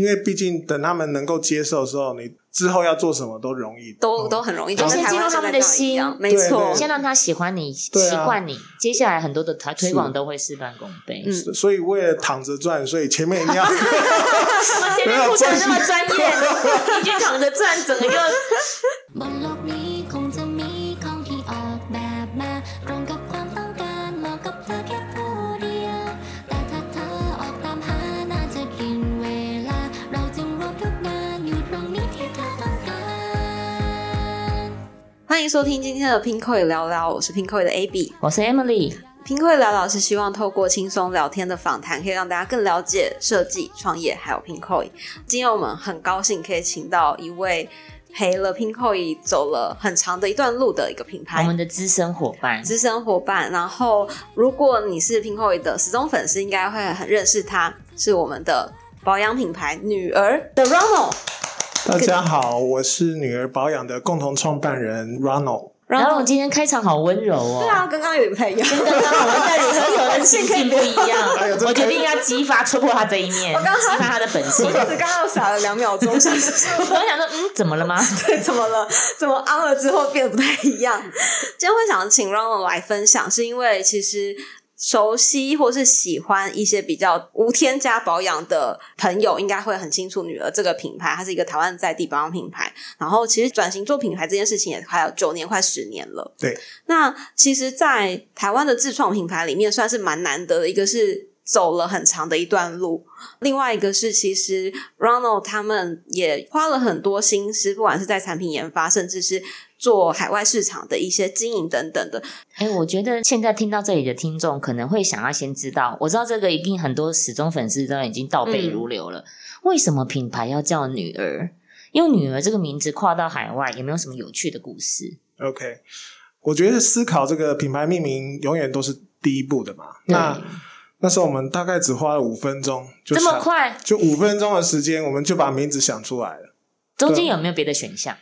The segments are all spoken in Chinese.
因为毕竟等他们能够接受的时候，你之后要做什么都容易，都嗯。都很容易，先进入他们的心。没错。对。先让他喜欢你，习惯你，接下来很多的推推广都会事半功倍。嗯。所以为了躺着赚，所以前面一定要 我前面 不讲那么专业，你去躺着赚，整个就欢迎收听今天的 Pinkoi 聊聊，我是 Pinkoi 的 AB。我是 Emily，Pinkoi 聊聊是希望透过轻松聊天的访谈，可以让大家更了解设计、创业，还有 Pinkoi。今天我们很高兴可以请到一位陪了 Pinkoi 走了很长的一段路的一个品牌我牌们的资深伙伴。资深伙伴。然后，如果你是 Pinkoi 的始终粉丝，应该会很认识他，是我们的保养品牌女儿的 Ronald。大家好，我是女儿保养的共同创办人 Ronald。然后我今天开场好温柔哦，对啊，跟刚刚有点不太一样。跟刚刚我们在里头的心情不一样我决定要激发、戳破他这一面，激发他的本性。我刚刚又傻了两秒钟，想说我想说，嗯，怎么了吗？对，怎么了？怎么安了之后变得不太一样？今天会想请 Ronald 来分享，是因为其实熟悉或是喜欢一些比较无添加保养的朋友，应该会很清楚女儿这个品牌，它是一个台湾在地保养品牌。然后其实转型做品牌这件事情也快有九年，快十年了。对，那其实，在台湾的自创品牌里面，算是蛮难得的。一个是走了很长的一段路，另外一个是其实 Ronald 他们也花了很多心思，不管是在产品研发，甚至是做海外市场的一些经营等等的。哎，我觉得现在听到这里的听众可能会想要先知道，我知道这个一定很多始终粉丝都已经倒背如流了。为什么品牌要叫女儿？因为女儿这个名字跨到海外，有没有什么有趣的故事？OK，我觉得思考这个品牌命名永远都是第一步的嘛。那对那时候我们大概只花了五分钟，就这么，快，就五分钟的时间，我们就把名字想出来了，中间有没有别的选项？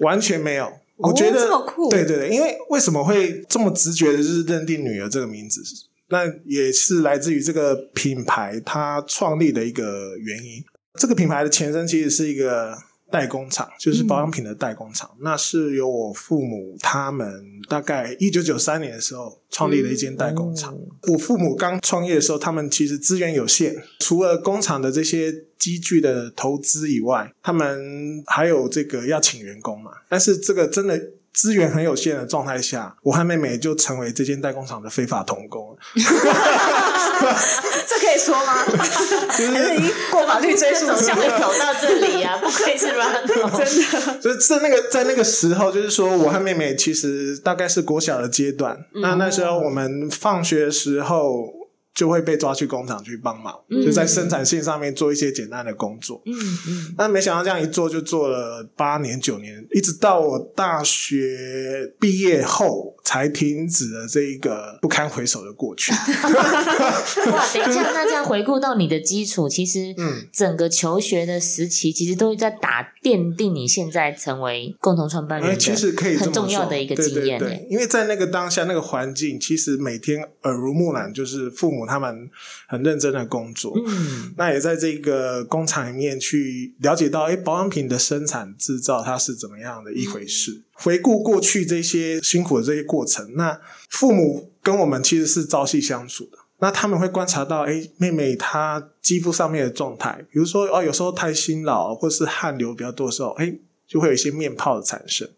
完全没有。我觉得、哦这么酷对对对，因为为什么会这么直觉的，就是认定女儿这个名字，那也是来自于这个品牌它创立的一个原因。这个品牌的前身其实是一个代工厂，就是保养品的代工厂。那是由我父母他们大概一九九三年的时候创立了一间代工厂。我父母刚创业的时候，他们其实资源有限，除了工厂的这些机具的投资以外，他们还有这个要请员工嘛。但是这个真的资源很有限的状态下，我和妹妹就成为这间代工厂的非法童工。这可以说吗？就是已经过法律追诉走向会期？走到这里啊？不愧是 Ronald，真的，就是在那个在那个时候，就是说我和妹妹其实大概是国小的阶段。那那时候我们放学的时候就会被抓去工厂去帮忙，嗯。就在生产线上面做一些简单的工作。嗯嗯，但没想到这样一做就做了八年九年，一直到我大学毕业后才停止了这一个不堪回首的过去。哇，等一下，那这样回顾到你的基础，其实嗯整个求学的时期，其实都是在打奠定你现在成为共同创办人其实可以很重要的一个经验对对对，因为在那个当下那个环境，其实每天耳濡目染，就是父母他们很认真的工作。嗯那也在这个工厂里面去了解到，哎，保养品的生产制造它是怎么样的一回事。回顾过去这些辛苦的这些过程，那父母跟我们其实是朝夕相处的。那他们会观察到，哎，妹妹她肌肤上面的状态，比如说哦，有时候太辛劳或是汗流比较多的时候，哎，就会有一些面泡的产生。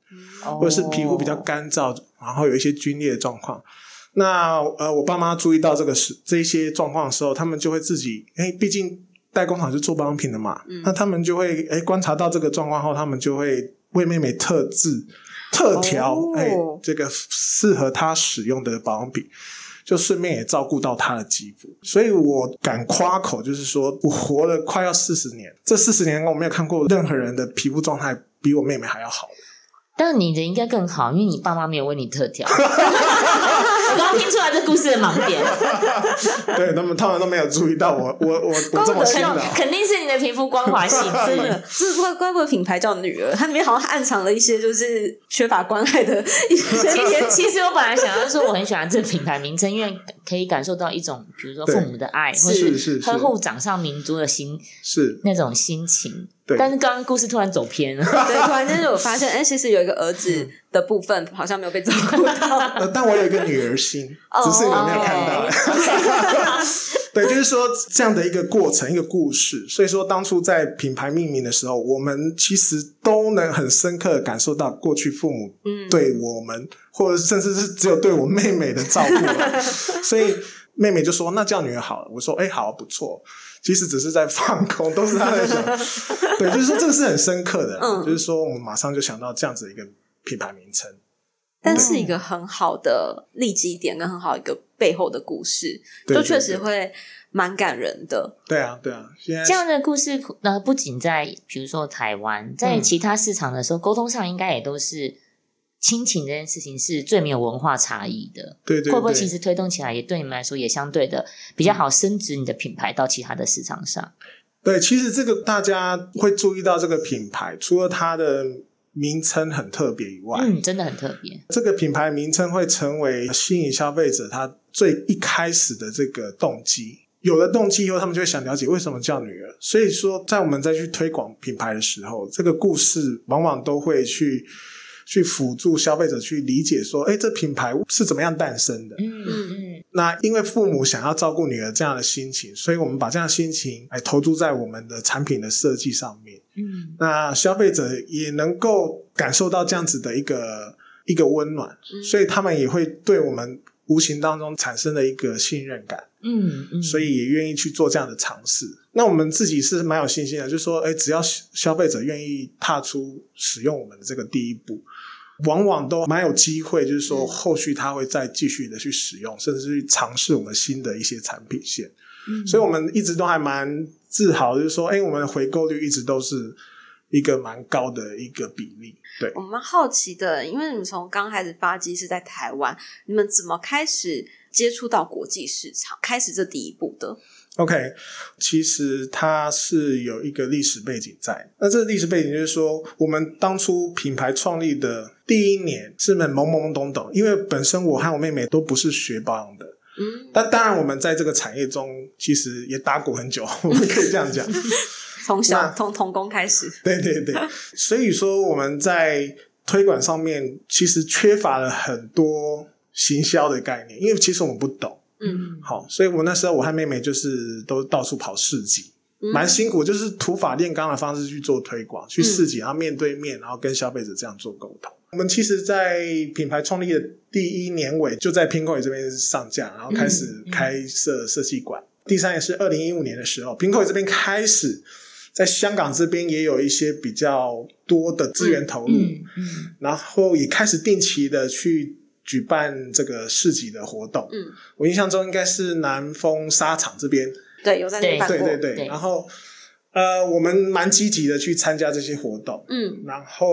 哦或者是皮肤比较干燥，然后有一些皲裂的状况。那呃，我爸妈注意到这个是这一些状况的时候，他们就会自己，哎，毕竟代工厂是做保养品的嘛，嗯那他们就会哎观察到这个状况后，他们就会为妹妹特制、特调，哦哎、这个适合她使用的保养品。就顺便也照顾到她的肌肤，所以我敢夸口，就是说我活了快要四十年，这四十年我没有看过任何人的皮肤状态比我妹妹还要好。但你的应该更好，因为你爸妈没有为你特调。我我刚刚听出来这故事的盲点，对他们他们都没有注意到我我我我这么新的。哦，肯定是你的皮肤光滑细致。真的，这怪怪不得品牌叫女儿，它里面好像暗藏了一些就是缺乏关爱的一些。其实，其实我本来想要说，我很喜欢这个品牌名称，因为可以感受到一种，比如说父母的爱，或是是是。呵护掌上明珠的心是。那种心情。对。但是刚刚故事突然走偏了，对，突然间就有发现，哎，其实有一个儿子的部分好像没有被照顾到。呃，但我有一个女儿心，哦只是你们没有看到。对，就是说这样的一个过程，一个故事。所以说，当初在品牌命名的时候，我们其实都能很深刻的感受到过去父母嗯，对我们，或者甚至是只有对我妹妹的照顾。所以妹妹就说：“那叫女儿好了。”我说：“哎、好，不错。”其实只是在放空，都是她在想。对，就是说这个是很深刻的，嗯就是说我们马上就想到这样子一个品牌名称。但是一个很好的立基点跟很好一个背后的故事，对就确实会蛮感人的。对啊，对啊，现在这样的故事呢，不仅在比如说台湾，在嗯其他市场的时候，沟通上应该也都是亲情这件事情是最没有文化差异的。对对对，会不会其实推动起来也对你们来说也相对的比较好升值你的品牌到其他的市场上？对，其实这个大家会注意到这个品牌，除了它的名称很特别以外，嗯，真的很特别。这个品牌名称会成为吸引消费者他最一开始的这个动机。有了动机以后，他们就会想了解为什么叫女儿。所以说，在我们再去推广品牌的时候，这个故事往往都会去去辅助消费者去理解说，哎，这品牌是怎么样诞生的。嗯嗯那因为父母想要照顾女儿这样的心情，所以我们把这样的心情来投注在我们的产品的设计上面。嗯那消费者也能够感受到这样子的一个一个温暖，嗯所以他们也会对我们无形当中产生了一个信任感，嗯嗯，所以也愿意去做这样的尝试。那我们自己是蛮有信心的，就是说，哎，只要消消费者愿意踏出使用我们的这个第一步。往往都蛮有机会，就是说嗯后续他会再继续的去使用，甚至是去尝试我们新的一些产品线。嗯所以我们一直都还蛮自豪，就是说，哎，我们的回购率一直都是一个蛮高的一个比例。对，我蛮好奇的，因为你们从刚开始发迹是在台湾，你们怎么开始接触到国际市场，开始这第一步的？OK，其实它是有一个历史背景在。那这个历史背景就是说，我们当初品牌创立的第一年是很懵懵懂懂，因为本身我和我妹妹都不是学保养的。嗯，但当然，我们在这个产业中其实也打鼓很久，我们可以这样讲。从小从童工开始，对对对，所以说我们在推广上面其实缺乏了很多行销的概念，因为其实我们不懂。嗯，好，所以我那时候我和妹妹就是都到处跑市集，嗯。蛮辛苦，就是土法炼钢的方式去做推广，去市集，然后面对面，然后跟消费者这样做沟通。我们其实，在品牌创立的第一年尾，就在 Pinkoi 这边上架，然后开始开设设计馆。第三也是二零一五年的时候，Pinkoi 这边开始在香港这边也有一些比较多的资源投入，嗯嗯然后也开始定期的去举办这个市集的活动。嗯，我印象中应该是南丰沙场这边，对，有在那里办过，对对对，对。然后呃，我们蛮积极的去参加这些活动，嗯。然后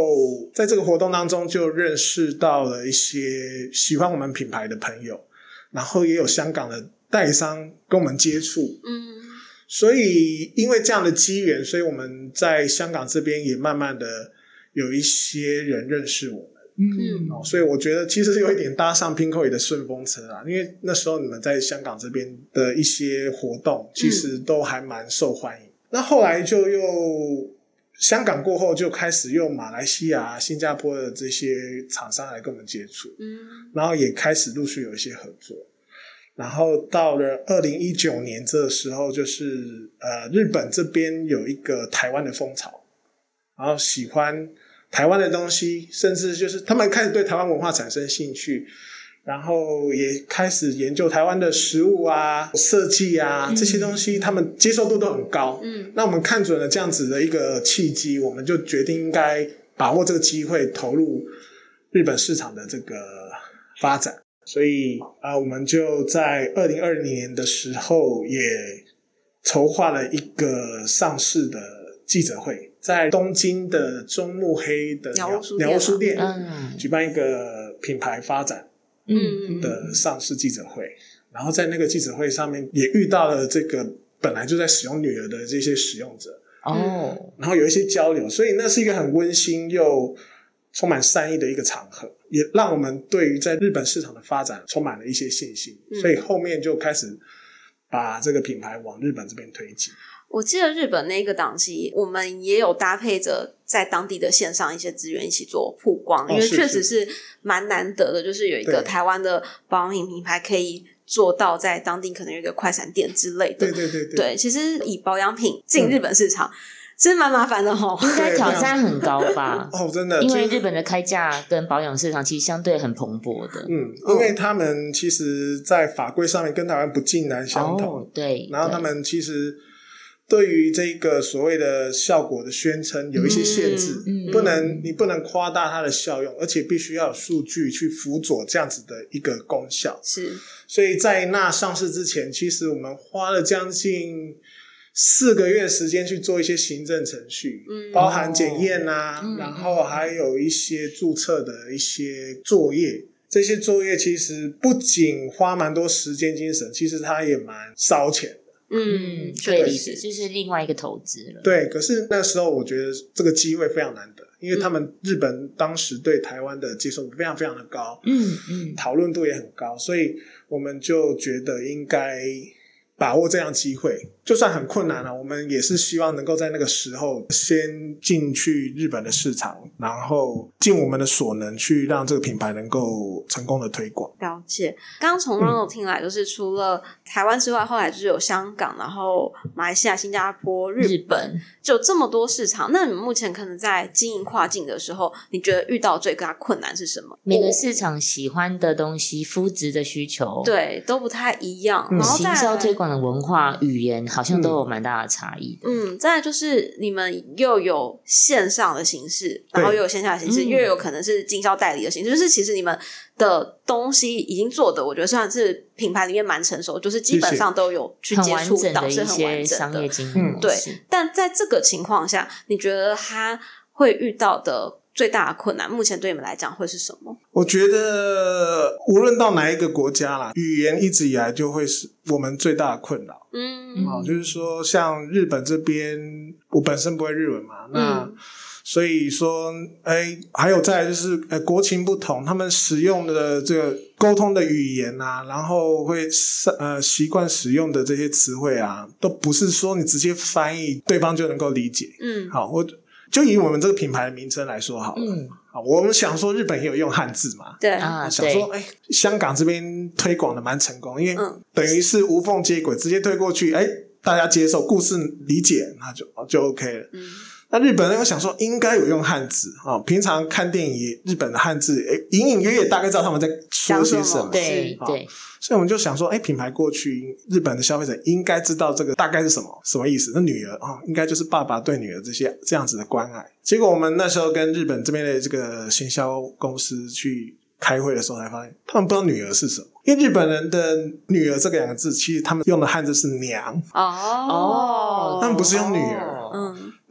在这个活动当中就认识到了一些喜欢我们品牌的朋友，然后也有香港的代商跟我们接触，嗯。所以因为这样的机缘，所以我们在香港这边也慢慢的有一些人认识我。们。嗯哦，所以我觉得其实是有一点搭上 Pinkoi 的顺风车啊，因为那时候你们在香港这边的一些活动，其实都还蛮受欢迎。那后来就又香港过后，就开始用马来西亚、新加坡的这些厂商来跟我们接触，嗯然后也开始陆续有一些合作。然后到了二零一九年这时候，就是呃，日本这边有一个台湾的风潮，然后喜欢台湾的东西，甚至就是他们开始对台湾文化产生兴趣，然后也开始研究台湾的食物啊、设计啊嗯这些东西，他们接受度都很高。嗯那我们看准了这样子的一个契机，我们就决定应该把握这个机会，投入日本市场的这个发展。所以啊、我们就在二零二零年的时候也筹划了一个上市的记者会，在东京的中目黑的鸟屋书店鸟屋书店嗯。举办一个品牌发展嗯。的上市记者会，然后在那个记者会上面也遇到了这个本来就在使用女儿的这些使用者，哦，然后有一些交流，所以那是一个很温馨又充满善意的一个场合，也让我们对于在日本市场的发展充满了一些信心，嗯。所以后面就开始把这个品牌往日本这边推进。我记得日本那个档期，我们也有搭配着在当地的线上一些资源一起做曝光，因为确实是蛮难得的，就是有一个台湾的保养品品牌可以做到在当地可能有一个快闪店之类的。对对对对，对，其实以保养品进日本市场、其实蛮麻烦的哦。应该挑战很高吧？哦，真的，因为日本的开价跟保养市场其实相对很蓬勃的。嗯，因为他们其实，在法规上面跟台湾不尽然相同，哦，对，然后他对们其实对于这个所谓的效果的宣称有一些限制，嗯嗯不能你不能夸大它的效用，而且必须要有数据去辅佐这样子的一个功效。是，所以在那上市之前，其实我们花了将近。四个月时间去做一些行政程序，嗯包含检验啊，嗯然后还有一些注册的一些作业。这些作业其实不仅花蛮多时间精神，其实它也蛮烧钱的。嗯，嗯，确实就是另外一个投资了。对，可是那时候我觉得这个机会非常难得，因为他们日本当时对台湾的接受度非常非常的高，嗯嗯，讨论度也很高，所以我们就觉得应该把握这样机会，就算很困难了、我们也是希望能够在那个时候先进去日本的市场，然后尽我们的所能去让这个品牌能够成功的推广。了解。刚刚从 Ronald 听来，就是除了台湾之外，后来就是有香港，然后马来西亚、新加坡、日日本就这么多市场。那你目前可能在经营跨境的时候，你觉得遇到最大困难是什么？每个市场喜欢的东西、肤质的需求，，对，都不太一样。嗯行销推广的文化、语言，好像都有蛮大的差异的。嗯，再来就是你们又有线上的形式，然后又有线下的形式，嗯又有可能是经销代理的形式，就是其实你们的东西已经做的，我觉得算是品牌里面蛮成熟，就是基本上都有去接触到，是很些完整的商业。经营嗯对。但在这个情况下，你觉得他会遇到的最大的困难，目前对你们来讲会是什么？我觉得无论到哪一个国家啦，语言一直以来就会是我们最大的困扰。嗯哦，就是说，像日本这边，我本身不会日文嘛，那、嗯所以说，哎，还有再来就是，呃，国情不同，他们使用的这个沟通的语言啊，然后会呃习惯使用的这些词汇啊，都不是说你直接翻译对方就能够理解。嗯好，我就以我们这个品牌的名称来说好了。我们想说日本也有用汉字嘛，对，啊，想说，哎，香港这边推广的蛮成功，因为嗯。等于是无缝接轨，直接推过去，哎，大家接受，故事理解，那就就 OK 了。嗯那日本人又想说，应该有用汉字啊、哦，平常看电影也日本的汉字，哎，隐隐约约大概知道他们在说些什么。好对对，所以我们就想说，哎，品牌过去，日本的消费者应该知道这个大概是什么什么意思。那女儿啊、哦，应该就是爸爸对女儿这些这样子的关爱。结果我们那时候跟日本这边的这个行销公司去开会的时候，才发现他们不知道女儿是什么。因为日本人的“女儿”这个两个字，其实他们用的汉字是“娘哦，他们不是用女儿哦嗯”。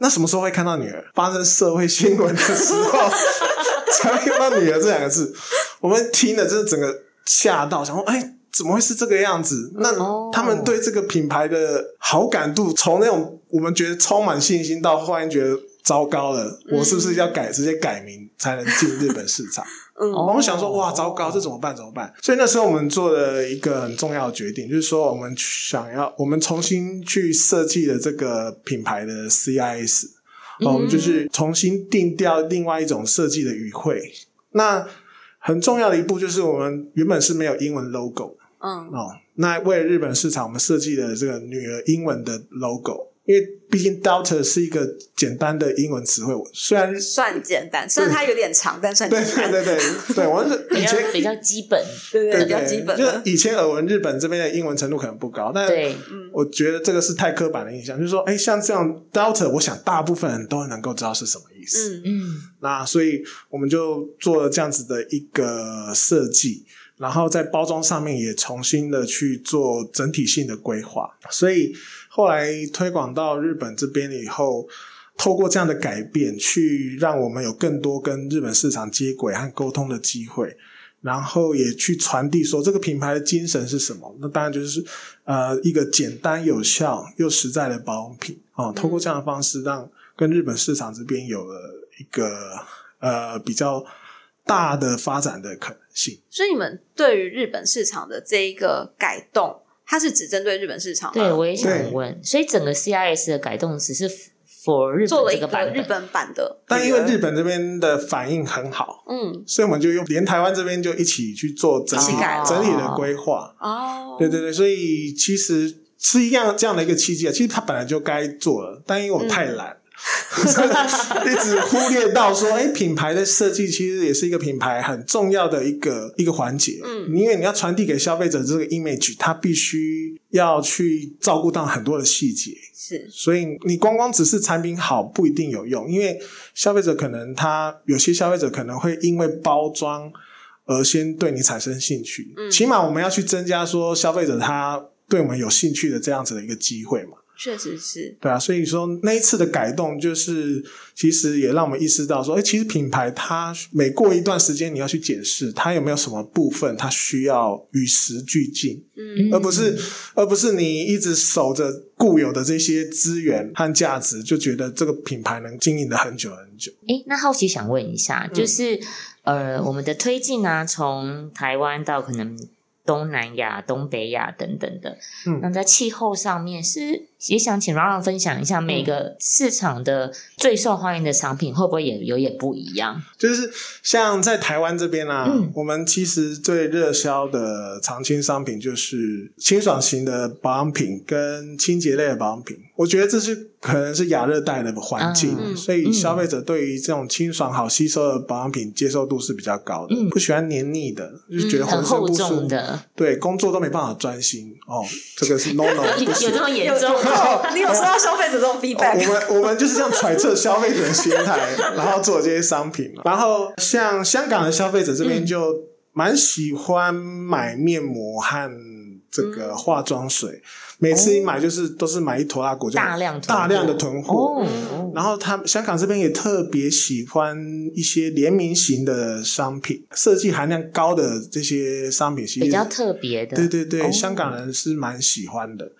那什么时候会看到女儿？发生社会新闻的时候 才会看到“女儿”这两个字。我们听了，就是整个吓到，想说：“哎，怎么会是这个样子？”那哦他们对这个品牌的好感度，从那种我们觉得充满信心，到忽然觉得糟糕了，我是不是要改直接改名才能进日本市场？嗯哦我们想说，哇，糟糕，这怎么办？怎么办？所以那时候我们做了一个很重要的决定，就是说我们想要，我们重新去设计了这个品牌的 CIS，、我们就是重新定调另外一种设计的语汇。那很重要的一步就是我们原本是没有英文 logo 嗯哦，那为了日本市场，我们设计了这个女儿英文的 logo，因为毕竟 “doubter” 是一个简单的英文词汇，虽然算简单，虽然它有点长，但算对简单。对对对对，我是 比较以前比较基本，对对，对比较基本就是。以前耳闻日本这边的英文程度可能不高，但对，嗯我觉得这个是太刻板的印象，就是说，哎，像这样 Delta，我想大部分人都能够知道是什么意思。嗯嗯那所以我们就做了这样子的一个设计，然后在包装上面也重新的去做整体性的规划。所以后来推广到日本这边以后，透过这样的改变，去让我们有更多跟日本市场接轨和沟通的机会。然后也去传递说这个品牌的精神是什么。那当然就是呃一个简单有效又实在的保养品哦，通过这样的方式让跟日本市场这边有了一个呃比较大的发展的可能性。所以你们对于日本市场的这一个改动，它是只针对日本市场？对，我也想问，所以整个 CIS 的改动只是 for 日做了一个本。版日本版的，但因为日本这边的反应很好，嗯。所以我们就用连台湾这边就一起去做整体一起改整理的规划。哦，对对对，所以其实是一样这样的一个契机啊。其实它本来就该做了，但因为我们太懒，一直忽略到说，哎，品牌的设计其实也是一个品牌很重要的一个一个环节。嗯因为你要传递给消费者这个 image，它必须要去照顾到很多的细节。是所以你光光只是产品好不一定有用，因为消费者可能他有些消费者可能会因为包装而先对你产生兴趣。嗯起码我们要去增加说消费者他对我们有兴趣的这样子的一个机会嘛。确实是，对啊，所以说那一次的改动，就是其实也让我们意识到说，哎，其实品牌它每过一段时间，你要去检视它有没有什么部分它需要与时俱进。嗯而不是而不是你一直守着固有的这些资源和价值，就觉得这个品牌能经营的很久很久。诶，那好奇想问一下，嗯就是、呃，我们的推进啊，从台湾到可能东南亚、东北亚等等的，嗯那在气候上面是也想请 Ron 分享一下嗯每个市场的最受欢迎的商品会不会也有也不一样？就是像在台湾这边啊，嗯我们其实最热销的常青商品就是清爽型的保养品跟清洁类的保养品。我觉得这是可能是亚热带的环境，嗯所以消费者对于这种清爽好吸收的保养品接受度是比较高的，嗯不喜欢黏腻的，就觉得浑身很厚不舒服。重的，对，工作都没办法专心哦，这个是 no no 有这么严有重？你有收到消费者这种哦 feedback？我们我们就是这样揣测消费者的心态，然后做这些商品嘛。然后像香港的消费者这边就蛮喜欢买面膜和这个化妆水，每次一买就是都是买一坨拉果，就大量大量的囤货。哦，然后他们香港这边也特别喜欢一些联名型的商品，设计含量高的这些商品，其实比较特别的，对对对，哦香港人是蛮喜欢的。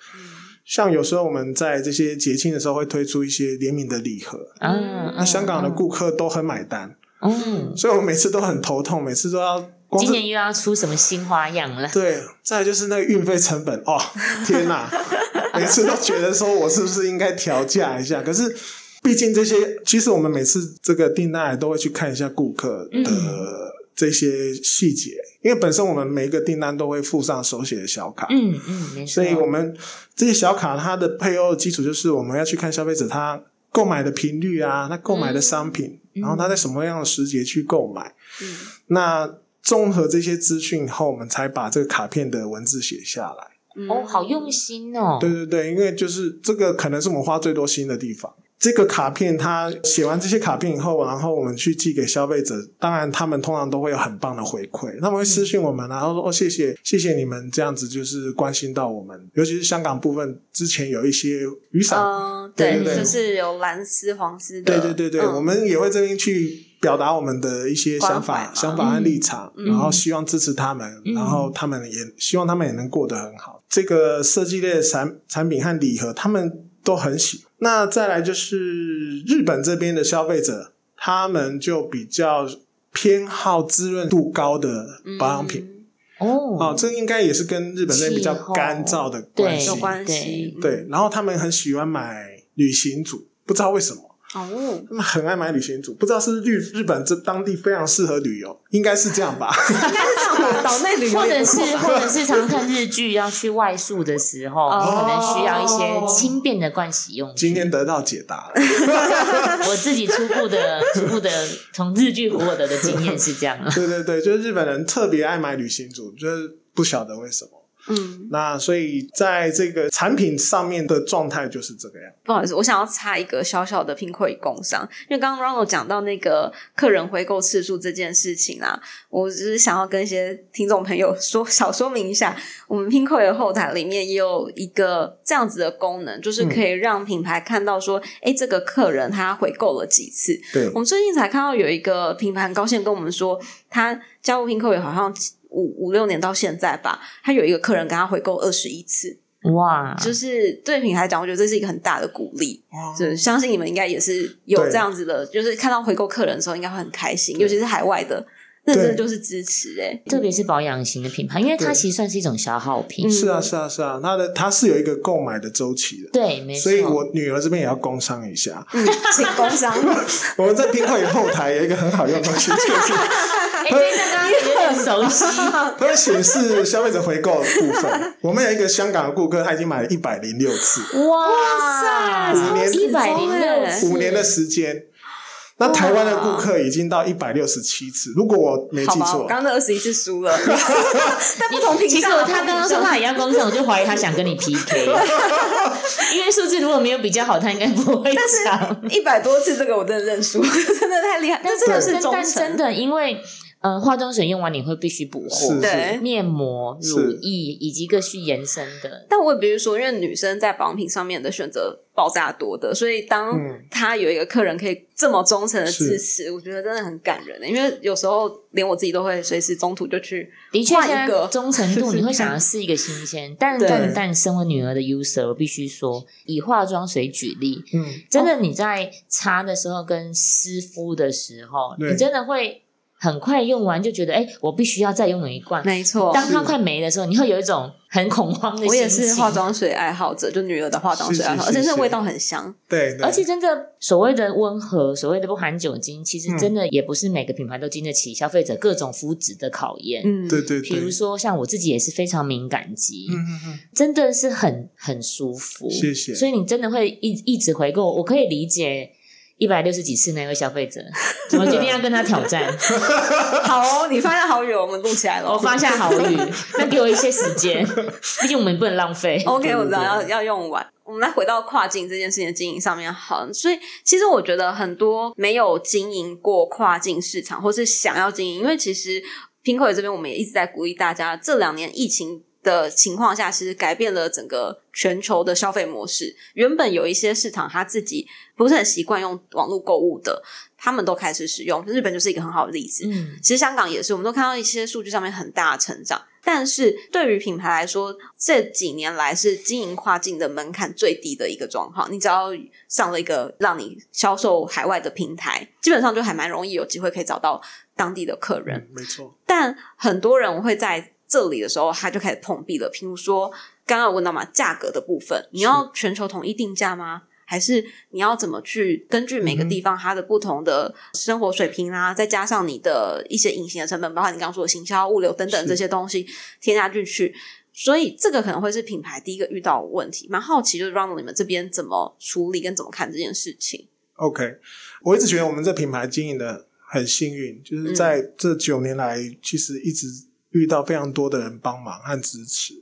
像有时候我们在这些节庆的时候会推出一些联名的礼盒，嗯，那香港的嗯顾客都很买单，嗯，所以我们每次都很头痛，每次都要今年又要出什么新花样了？对，再来就是那个运费成本哦，天哪，每次都觉得说我是不是应该调价一下？可是毕竟这些，其实我们每次这个订单都会去看一下顾客的这些细节，因为本身我们每一个订单都会附上手写的小卡，嗯嗯，没错。所以我们这些小卡它的配欧的基础就是我们要去看消费者他购买的频率啊，他购买的商品，然后他在什么样的时节去购买。嗯那综合这些资讯后，我们才把这个卡片的文字写下来。嗯哦，好用心哦。对对对，因为就是这个可能是我们花最多心的地方。这个卡片，他写完这些卡片以后，然后我们去寄给消费者，当然他们通常都会有很棒的回馈，他们会私信我们，然后说哦谢谢谢谢你们这样子，就是关心到我们，尤其是香港部分，之前有一些雨伞，嗯，对，对对对。就是有蓝丝、黄丝的，对对对对，嗯。我们也会这边去表达我们的一些想法、想法和立场，嗯。然后希望支持他们，嗯。然后他们也希望他们也能过得很好。这个设计类的产产品和礼盒，他们都很喜。那再来就是日本这边的消费者，他们就比较偏好滋润度高的保养品。嗯哦哦，这应该也是跟日本那边比较干燥的关系有。关系，对，然后他们很喜欢买旅行组，不知道为什么。哦，他们很爱买旅行组，不知道是日日本这当地非常适合旅游，应该是这样吧？应该是这样吧，岛内旅游或者是或者是常看日剧要去外宿的时候，哦可能需要一些轻便的盥洗用具。今天得到解答了。我自己初步的初步的从日剧获得的经验是这样啊。对对对，就是日本人特别爱买旅行组，就是不晓得为什么。嗯，那所以在这个产品上面的状态就是这个样。不好意思，我想要插一个小小的贫困工商，因为刚刚 Ronald 讲到那个客人回购次数这件事情啊，我只是想要跟一些听众朋友说小说明一下，我们 Pinko 的后台里面也有一个这样子的功能，就是可以让品牌看到说，哎、这个客人他回购了几次。对我们最近才看到有一个品牌很高兴跟我们说，他加入 Pinko 也好像五五六年到现在吧，他有一个客人跟他回购二十一次。哇，就是对品牌来讲，我觉得这是一个很大的鼓励。就是相信你们应该也是有这样子的，就是看到回购客人的时候，应该会很开心，尤其是海外的，那真的就是支持哎、特别是保养型的品牌，因为它其实算是一种消耗品。嗯是啊，是啊，是啊，它的它是有一个购买的周期的。对，没错。所以我女儿这边也要工商一下。嗯，请工商，我们在拼会后台有一个很好用的东西，就是 熟悉。它会显示消费者回购的部分。我们有一个香港的顾客，他已经买了一百零六次，哇五年一百零六次，五年的时间。那台湾的顾客已经到一百六十七次，如果我没记错，刚刚那二十一次输了，但不同频道。其实我他刚刚说他也要公正，我就怀疑他想跟你 PK，因为数字如果没有比较好，他应该不会讲。一百多次，这个我真的认输，真的太厉害。但这个是但真的，因为呃，化妆水用完你会必须补货，对。面膜、乳液以及各序延伸的。但我也必须说，因为女生在保养品上面的选择爆炸多的，所以当嗯。她有一个客人可以这么忠诚的支持，我觉得真的很感人的。因为有时候连我自己都会随时中途就去的确，一个忠诚度你会想要试一个新鲜，但对。但但身为女儿的 user，我必须说，以化妆水举例，嗯，真的你在擦的时候跟湿敷的时候，你真的会很快用完就觉得，哎，我必须要再拥有一罐。没错，当它快没的时候，你会有一种很恐慌的心情。我也是化妆水爱好者，就女儿的化妆水爱好者，是是是是而且那味道很香。对，对而且真的所谓的温和，所谓的不含酒精，其实嗯真的也不是每个品牌都经得起消费者各种肤质的考验。嗯，对对对，比如说，像我自己也是非常敏感肌，嗯嗯嗯，真的是很很舒服。谢谢所以你真的会一一直回购，我可以理解一百六十几次那位消费者 怎么决定要跟他挑战。好哦，你发现好友，我们录起来了。我发下好语，那给我一些时间，毕竟我们不能浪费。OK，我知道要要用完。我们来回到跨境这件事情的经营上面好，所以其实我觉得很多没有经营过跨境市场，或是想要经营，因为其实 Pinko 这边我们也一直在鼓励大家，这两年疫情的情况下，其实改变了整个全球的消费模式。原本有一些市场他自己不是很习惯用网络购物的，他们都开始使用，日本就是一个很好的例子。嗯，其实香港也是，我们都看到一些数据上面很大的成长。但是对于品牌来说，这几年来是经营跨境的门槛最低的一个状况。你只要上了一个让你销售海外的平台，基本上就还蛮容易有机会可以找到当地的客人。嗯没错，但很多人会在这里的时候，他就开始碰壁了。譬如说，刚刚有问到嘛，价格的部分，你要全球统一定价吗？还是你要怎么去根据每个地方它的不同的生活水平啊，再加上你的一些隐形的成本，包括你刚刚说的行销、物流等等是这些东西添加进去，所以这个可能会是品牌第一个遇到的问题。蛮好奇，就是让你们这边怎么处理跟怎么看这件事情。OK，我一直觉得我们这品牌经营的很幸运，就是在这九年来，其实一直遇到非常多的人帮忙和支持。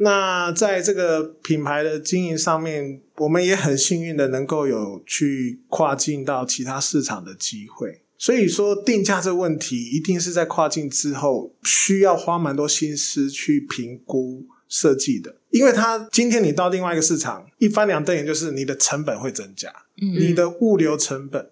那在这个品牌的经营上面，我们也很幸运的能够有去跨境到其他市场的机会。所以说，定价这个问题一定是在跨境之后需要花蛮多心思去评估设计的，因为它今天你到另外一个市场，一翻两瞪眼就是你的成本会增加。嗯你的物流成本，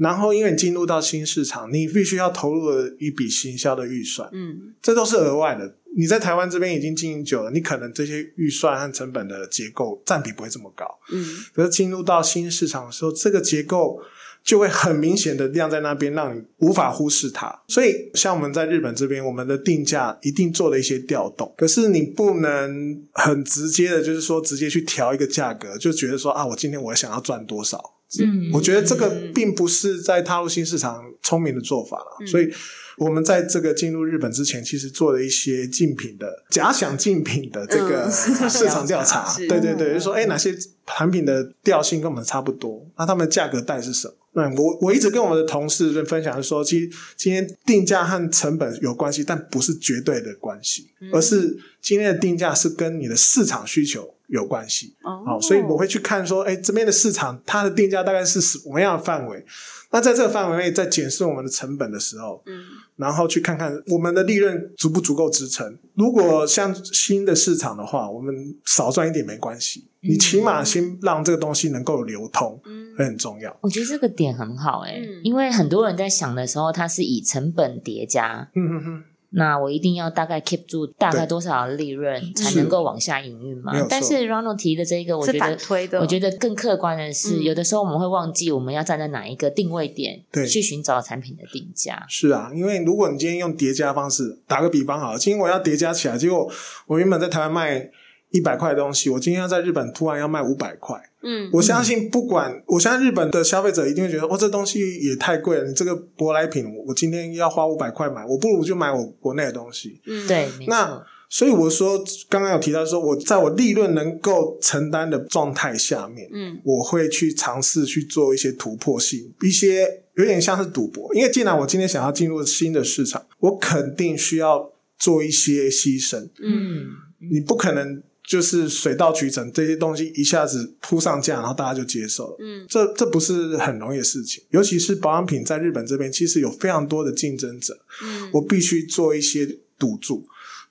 然后因为你进入到新市场，你必须要投入了一笔行销的预算，嗯这都是额外的。你在台湾这边已经经营久了，你可能这些预算和成本的结构占比不会这么高。嗯可是进入到新市场的时候，这个结构就会很明显的亮在那边，让你无法忽视它。所以，像我们在日本这边，我们的定价一定做了一些调动，可是你不能很直接的，就是说直接去调一个价格，就觉得说啊，我今天我想要赚多少。嗯。我觉得这个并不是在踏入新市场聪明的做法了，嗯。所以我们在这个进入日本之前，其实做了一些竞品的假想竞品的这个嗯。市场调查，是。对对对，就说哎哪些产品的调性跟我们差不多，那他们的价格带是什么？那我我一直跟我们的同事分享说，其实今天定价和成本有关系，但不是绝对的关系，嗯。而是今天的定价是跟你的市场需求有关系。哦好，所以我会去看说，哎，这边的市场它的定价大概是什么样的范围？那在这个范围内，在检视我们的成本的时候，嗯然后去看看我们的利润足不足够支撑。如果像新的市场的话，我们少赚一点没关系，你起码先让这个东西能够流通，嗯会很重要。我觉得这个点很好哎、嗯因为很多人在想的时候，它是以成本叠加，嗯哼哼，那我一定要大概 keep 住大概多少利润才能够往下营运嘛？但是 Ronald 提的这个，我觉得推的我觉得更客观的是，嗯有的时候我们会忘记我们要站在哪一个定位点对去寻找产品的定价。是啊，因为如果你今天用叠加方式，打个比方好了，今天我要叠加起来，结果我原本在台湾卖一百块的东西，我今天要在日本突然要卖五百块，嗯我相信不管，我相信日本的消费者一定会觉得，哦，这东西也太贵了，你这个舶来品，我今天要花五百块买，我不如就买我国内的东西。嗯对，那，所以我说，刚刚有提到说，我在我利润能够承担的状态下面，嗯我会去尝试去做一些突破性，一些有点像是赌博。因为既然我今天想要进入新的市场，我肯定需要做一些牺牲。嗯你不可能就是水到渠成，这些东西一下子铺上架，然后大家就接受了。嗯这这不是很容易的事情，尤其是保养品在日本这边，其实有非常多的竞争者，嗯我必须做一些赌注。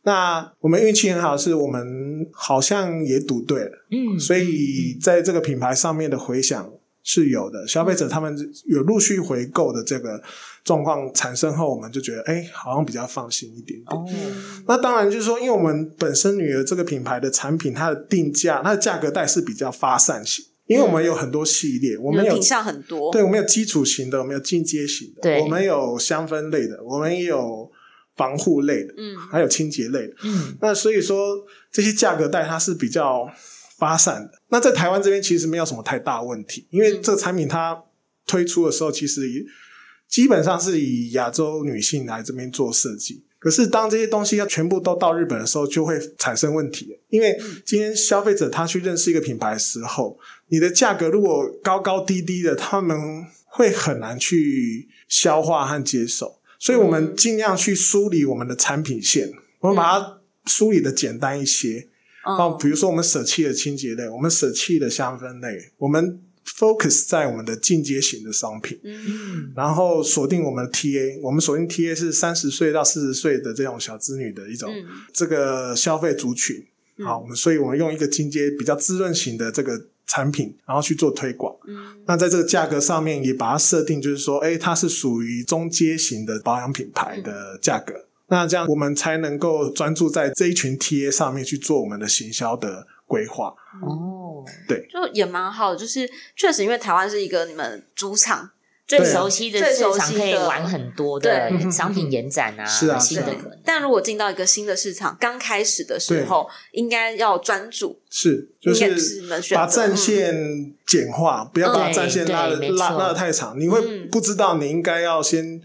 那我们运气很好，是我们好像也赌对了，嗯，所以在这个品牌上面的回响是有的。消费者他们有陆续回购的这个状况产生后，我们就觉得，哎，好像比较放心一点点。哦，那当然就是说，因为我们本身女儿这个品牌的产品，它的定价、它的价格带是比较发散型，因为我们有很多系列，我们有品相很多，对，我们有基础型的，我们有进阶型的，我们有香氛类的，我们也有防护类的，嗯还有清洁类的。嗯那所以说这些价格带它是比较发散的。那在台湾这边其实没有什么太大问题，因为这个产品它推出的时候，其实也基本上是以亚洲女性来这边做设计。可是当这些东西要全部都到日本的时候，就会产生问题。因为今天消费者他去认识一个品牌的时候，你的价格如果高高低低的，他们会很难去消化和接受。所以我们尽量去梳理我们的产品线，我们把它梳理的简单一些。哦，嗯比如说我们舍弃了清洁类，我们舍弃了香氛类，我们 focus 在我们的进阶型的商品，嗯嗯然后锁定我们的 TA，我们锁定 TA 是三十岁到四十岁的这种小资女的一种、嗯这个消费族群。嗯好，我们所以我们用一个进阶比较滋润型的这个产品，然后去做推广。嗯那在这个价格上面也把它设定，就是说，哎，它是属于中阶型的保养品牌的价格。那这样我们才能够专注在这一群 TA 上面去做我们的行销的规划。哦，对。就也蛮好的，就是确实因为台湾是一个你们主场，最熟悉的最市场可以熟悉的玩很多的对。商品延展啊，是啊是啊新的可能。但如果进到一个新的市场，刚开始的时候，应该要专注，是，就是把战线简化，不要把对战线拉的拉拉的太长，你会嗯。不知道你应该要先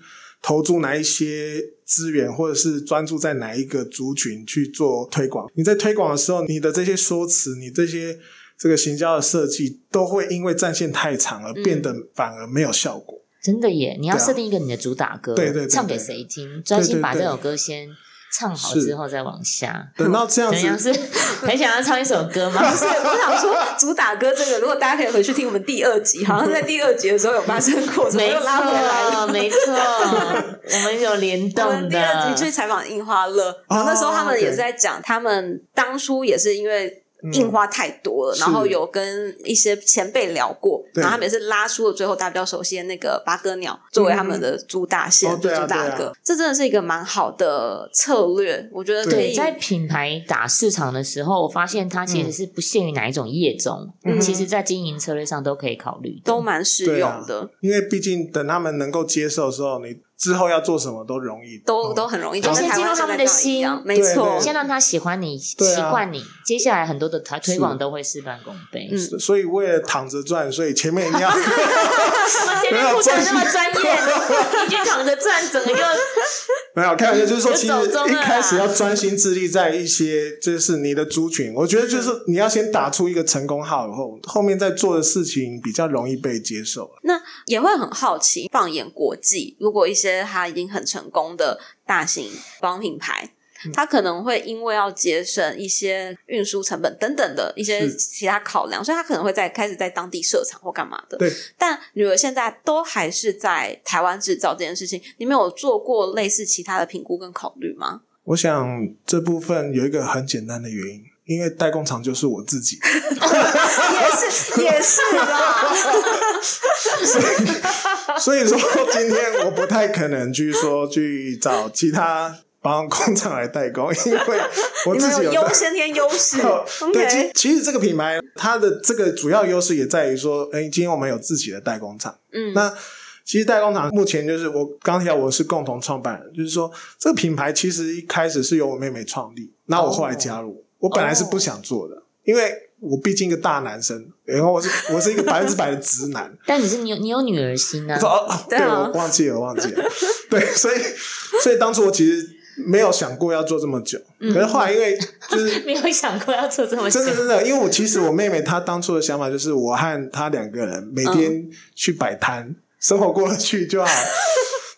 投注哪一些资源，或者是专注在哪一个族群去做推广。你在推广的时候，你的这些说辞，你这些这个行销的设计，都会因为战线太长而变得反而没有效果。真的耶！你要设定一个你的主打歌，对对对唱给谁听？专心把这首歌先唱好之后再往下。等到这样子，是很想要唱一首歌吗？不 是，我想说主打歌这个，如果大家可以回去听我们第二集，好像在第二集的时候有发生过，怎么没又拉回来了？错，没错，我们有联我动们第二集去。采访印花乐，然后那时候他们也是在讲，他们当初也是因为印花太多了，是然后有跟一些前辈聊过，然后他们也是拉出了最后大家比较熟悉的那个八哥鸟作为他们的主打线、主打歌，对啊。这真的是一个蛮好的策略，我觉得可对，以在品牌打市场的时候，我发现它其实是不限于哪一种业种，嗯其实在经营策略上都可以考虑。都蛮实对啊用的，因为毕竟等他们能够接受的时候，你之后要做什么都容易，都嗯。都很容易，就就是跟台进入他们的心。没错。对，先让他喜欢你，习惯你，接下来很多的推推广都会事半功倍。嗯。所以为了躺着赚，所以前面一定要 前面不讲得那么专业，你去躺着赚，整个就 没有开玩笑，就是说，其实一开始要专心致力在一些就是你的族群，我觉得就是你要先打出一个成功号以后，后面再做的事情比较容易被接受。那也会很好奇，放眼国际，如果一些它已经很成功的大型保养品牌，嗯它可能会因为要节省一些运输成本等等的一些其他考量，所以他可能会在开始在当地设厂或干嘛的。对，但女儿现在都还是在台湾制造这件事情，你们有做过类似其他的评估跟考虑吗？我想这部分有一个很简单的原因，因为代工厂就是我自己，也是，也是啦。所以所以说今天我不太可能去说去找其他保养工厂来代工，因为我自己有优先天优势。对，其其实这个品牌它的这个主要优势也在于说，哎，今天我们有自己的代工厂。嗯，那其实代工厂目前就是我刚提到我是共同创办人，就是说这个品牌其实一开始是由我妹妹创立，那我后来加入，我本来是不想做的，因为我毕竟一个大男生，然后我是我是一个百分之百的直男。但你是你有你有女儿心啊 对我忘记了，忘记了。对，所以所以当初我其实没有想过要做这么久，可是后来因为就是 没有想过要做这么久真。的真的，因为我其实我妹妹她当初的想法就是，我和她两个人每天去摆摊，生活过得去就好。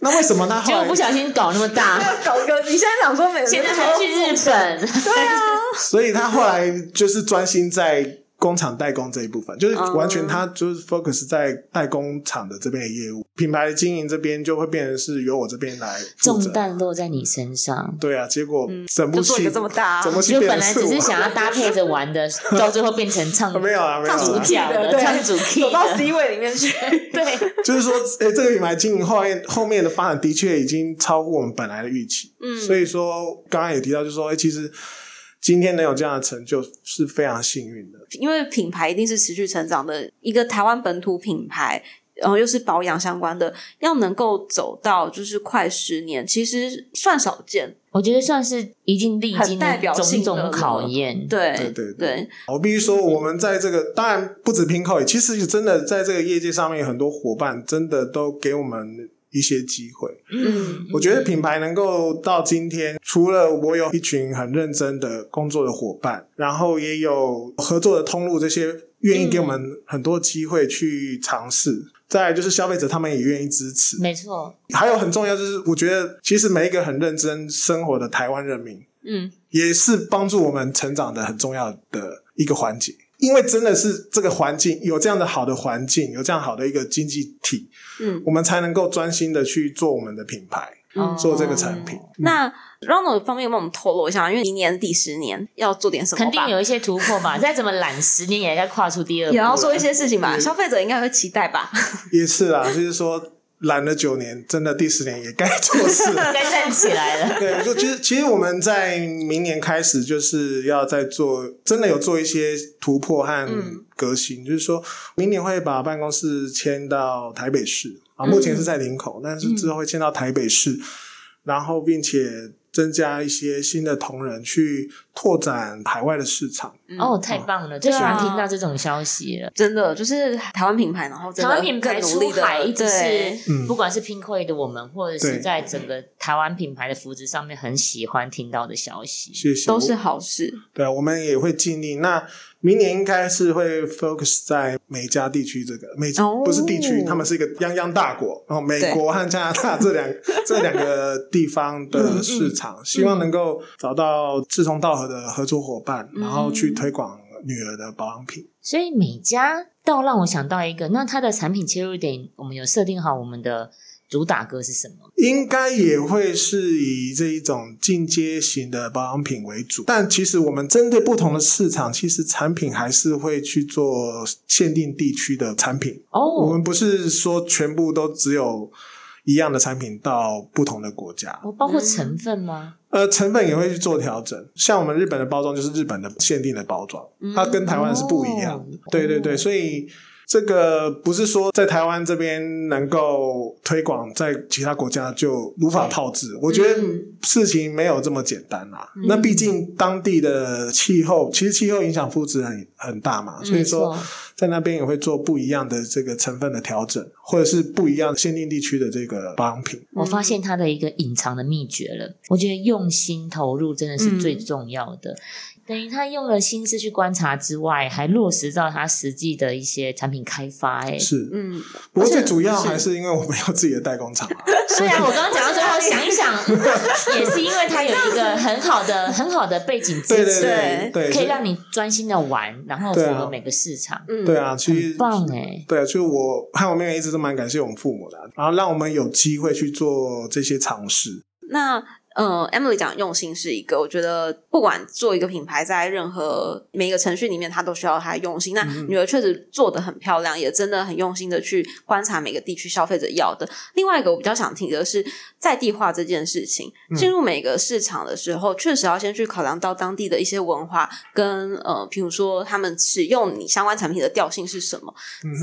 那为什么她后来结果不？小心搞那么大，搞个，你现在想说每现在还去日本，对啊，所以他后来就是专心在工厂代工这一部分，就是嗯完全他就是 focus 在代工厂的这边的业务，品牌的经营这边就会变成是由我这边来。重担落在你身上。对啊，结果整部戏这么大整部戏就本来只是想要搭配着玩的，到最后变成唱 没有啊，没有唱主角的，对唱主 key 走到，C 位里面去。对，就是说，诶、这个品牌经营后面后面的发展的确已经超过我们本来的预期。嗯所以说刚刚也提到，就是说，诶、其实今天能有这样的成就是非常幸运的。因为品牌一定是持续成长的一个台湾本土品牌，然后又是保养相关的，要能够走到就是快十年，其实算少见。我觉得算是已经历经很代表性的了种种考验。对对对对，我必须说，我们在这个当然不止 Pinko，其实真的在这个业界上面，很多伙伴真的都给我们一些机会。嗯我觉得品牌能够到今天，除了我有一群很认真的工作的伙伴，然后也有合作的通路，这些愿意给我们很多机会去尝试。再来就是消费者，他们也愿意支持。没错，还有很重要就是，我觉得其实每一个很认真生活的台湾人民，嗯，也是帮助我们成长的很重要的一个环节。因为真的是这个环境有这样的好的环境，有这样好的一个经济体，嗯我们才能够专心的去做我们的品牌，嗯做这个产品。那 Ronald 方面帮我们透露一下，因为明年第十年要做点什么？肯定有一些突破吧。再怎么懒，十年也该跨出第二步。也要做一些事情吧，嗯消费者应该会期待吧？也是啦，就是说懒了九年，真的第十年也该做事了。该站起来了。对，就其实其实我们在明年开始就是要在做，真的有做一些突破和嗯革新，就是说明年会把办公室迁到台北市啊，嗯目前是在林口，但是之后会迁到台北市，然后并且增加一些新的同仁去拓展海外的市场。哦，太棒了！最喜欢听到这种消息了。真的就是台湾品牌，然后台湾品牌出海一直对是，嗯不管是 Pinkoi 的我们，或者是在整个台湾品牌的扶植上面，很喜欢听到的消息。谢谢，都是好事。对啊，我们也会尽力。那明年应该是会 focus 在美加地区这个美哦不是地区，他们是一个泱泱大国，然后美国和加拿大这两这两个地方的市场，希望能够找到志同道合的合作伙伴，然后去推广女儿的保养品。所以每家倒让我想到一个，那它的产品切入点，我们有设定好我们的主打歌是什么？应该也会是以这一种进阶型的保养品为主，但其实我们针对不同的市场，其实产品还是会去做限定地区的产品。哦我哦们不是说全部都只有一样的产品到不同的国家，哦，包括成分吗？呃，成分也会去做调整。像我们日本的包装就是日本的限定的包装，它跟台湾是不一样的。哦对对对，所以这个不是说在台湾这边能够推广，在其他国家就无法套制。我觉得嗯事情没有这么简单啦。嗯那毕竟当地的气候，其实气候影响肤质很很大嘛，所以说在那边也会做不一样的这个成分的调整，或者是不一样限定地区的这个保养品。我发现它的一个隐藏的秘诀了。我觉得用心投入真的是最重要的。等于他用了心思去观察之外，还落实到他实际的一些产品开发、哎，是，嗯，不过最主要还是因为我们有自己的代工厂啊。对啊，我刚刚讲到最后，想一想，也是因为他有一个很好的、很好的背景支持，对对，可以让你专心的玩，然后符合每个市场，嗯，对啊，其实棒哎。对啊，就是我和我妹妹一直都蛮感谢我们父母的啊，然后让我们有机会去做这些尝试。那呃，Emily 讲用心是一个，我觉得不管做一个品牌，在任何每一个程序里面，它都需要它用心。那嗯女儿确实做的很漂亮，也真的很用心的去观察每个地区消费者要的。另外一个我比较想提的是在地化这件事情，嗯进入每个市场的时候，确实要先去考量到当地的一些文化跟呃，比如说他们使用你相关产品的调性是什么。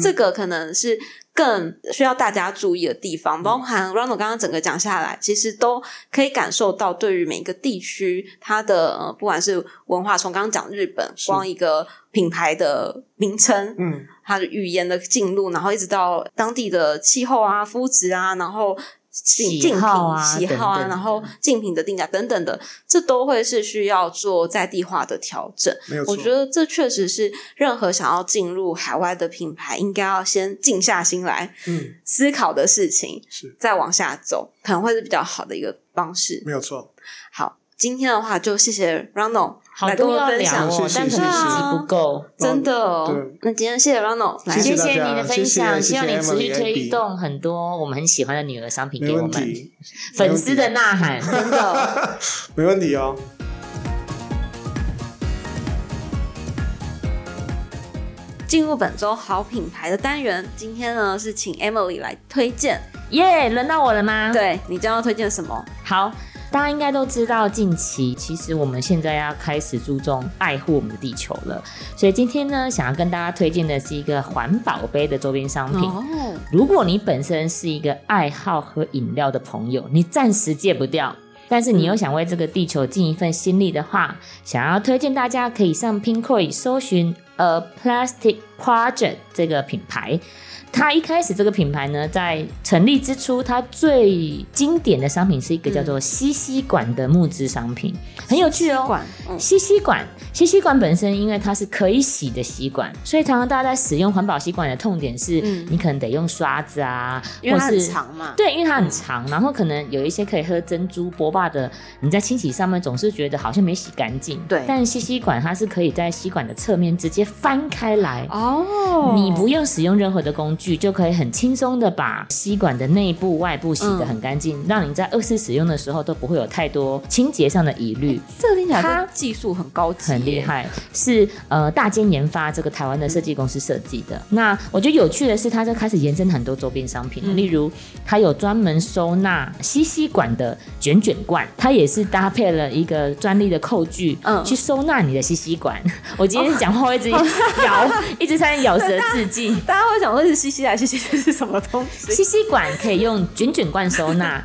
这个可能是更需要大家注意的地方，包含 Ronald 刚刚整个讲下来，其实都可以感受到对于每个地区它的呃，不管是文化，从刚刚讲日本，光一个品牌的名称，嗯，它的语言的进入，然后一直到当地的气候啊、肤质啊，然后竞品喜好啊，然后竞品的定价等等的，这都会是需要做在地化的调整。没有错。我觉得这确实是任何想要进入海外的品牌，应该要先静下心来嗯，思考的事情，是再往下走，可能会是比较好的一个方式。没有错。好，今天的话就谢谢 Ronald 好来跟我分享，哦，但可能时谢谢机不够。真的哦。那今天谢谢 Ronald 来，谢谢你的分享，希望你持续推动很多我们很喜欢的女儿商品没给我们，粉丝的呐喊。真的。没问题哦。进入本周好品牌的单元，今天呢是请 Emily 来推荐。耶，轮到我了吗？，对你将要推荐什么？好。大家应该都知道，近期其实我们现在要开始注重爱护我们的地球了，所以今天呢，想要跟大家推荐的是一个环保杯的周边商品。哦，如果你本身是一个爱好喝饮料的朋友，你暂时戒不掉，但是你又想为这个地球尽一份心力的话，想要推荐大家可以上 Pinkoi 搜寻 A Plastic Project 这个品牌。它一开始这个品牌呢，在成立之初，它最经典的商品是一个叫做吸吸管的木质商品，很有趣哦。吸吸管，吸吸管本身因为它是可以洗的吸管，所以常常大家在使用环保吸管的痛点是，嗯你可能得用刷子啊，因为它是长嘛。对，因为它很长，然后可能有一些可以喝珍珠波霸的，你在清洗上面总是觉得好像没洗干净。对但吸吸管它是可以在吸管的侧面直接翻开来。哦，你不用使用任何的工具，就可以很轻松的把吸管的内部、外部洗得很干净，让你在二次使用的时候都不会有太多清洁上的疑虑。这个听起来技术很高级，很厉。害，是呃大间研发这个台湾的设计公司设计的。那我觉得有趣的是，它就开始延伸很多周边商品，嗯例如它有专门收纳吸吸管的卷卷罐，它也是搭配了一个专利的扣具，嗯去收纳你的吸吸管。我今天讲话会一直 咬，一直在咬舌自尽。大家会想说是吸吸来吸吸这是什么东西？吸吸管可以用卷卷罐收纳，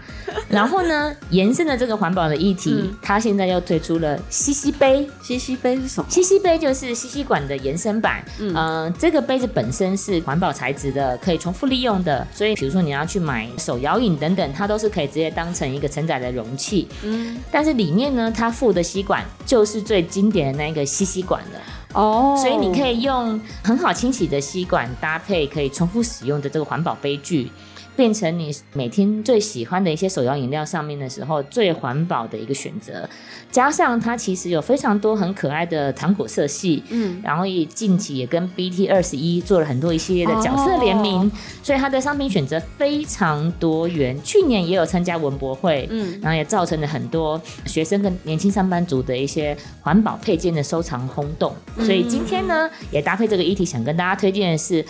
然后呢，延伸的这个环保的议题，嗯它现在又推出了吸吸杯。吸吸杯是什么？吸吸杯就是吸吸管的延伸版，嗯呃，这个杯子本身是环保材质的，可以重复利用的，所以比如说你要去买手摇饮等等，它都是可以直接当成一个承载的容器。嗯，但是里面呢，它附的吸管就是最经典的那个吸吸管了，哦所以你可以用很好清洗的吸管搭配可以重复使用的这个环保杯具。变成你每天最喜欢的一些手摇饮料上面的时候最环保的一个选择，加上它其实有非常多很可爱的糖果色系，嗯。然后也近期也跟 BT 二十一做了很多一系列的角色联名，哦。所以它的商品选择非常多元。去年也有参加文博会，嗯。然后也造成了很多学生跟年轻上班族的一些环保配件的收藏轰动。所以今天呢，也搭配这个议题，想跟大家推荐的是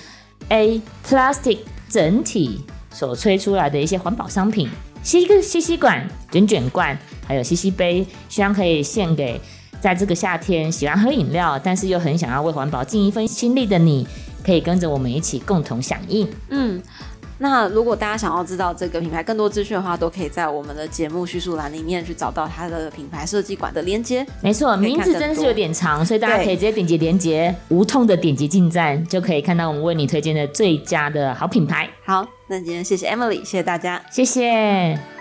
A Plastic 整体所吹出来的一些环保商品，吸个吸吸管、卷卷罐，还有吸吸杯，希望可以献给在这个夏天喜欢喝饮料，但是又很想要为环保尽一份心力的你，可以跟着我们一起共同响应。嗯。那如果大家想要知道这个品牌更多资讯的话，都可以在我们的节目叙述栏里面去找到它的品牌设计馆的连接。没错，名字真的是有点长，所以大家可以直接点击连接，无痛的点击进站，就可以看到我们为你推荐的最佳的好品牌。好，那今天谢谢 Emily，谢谢大家。谢谢。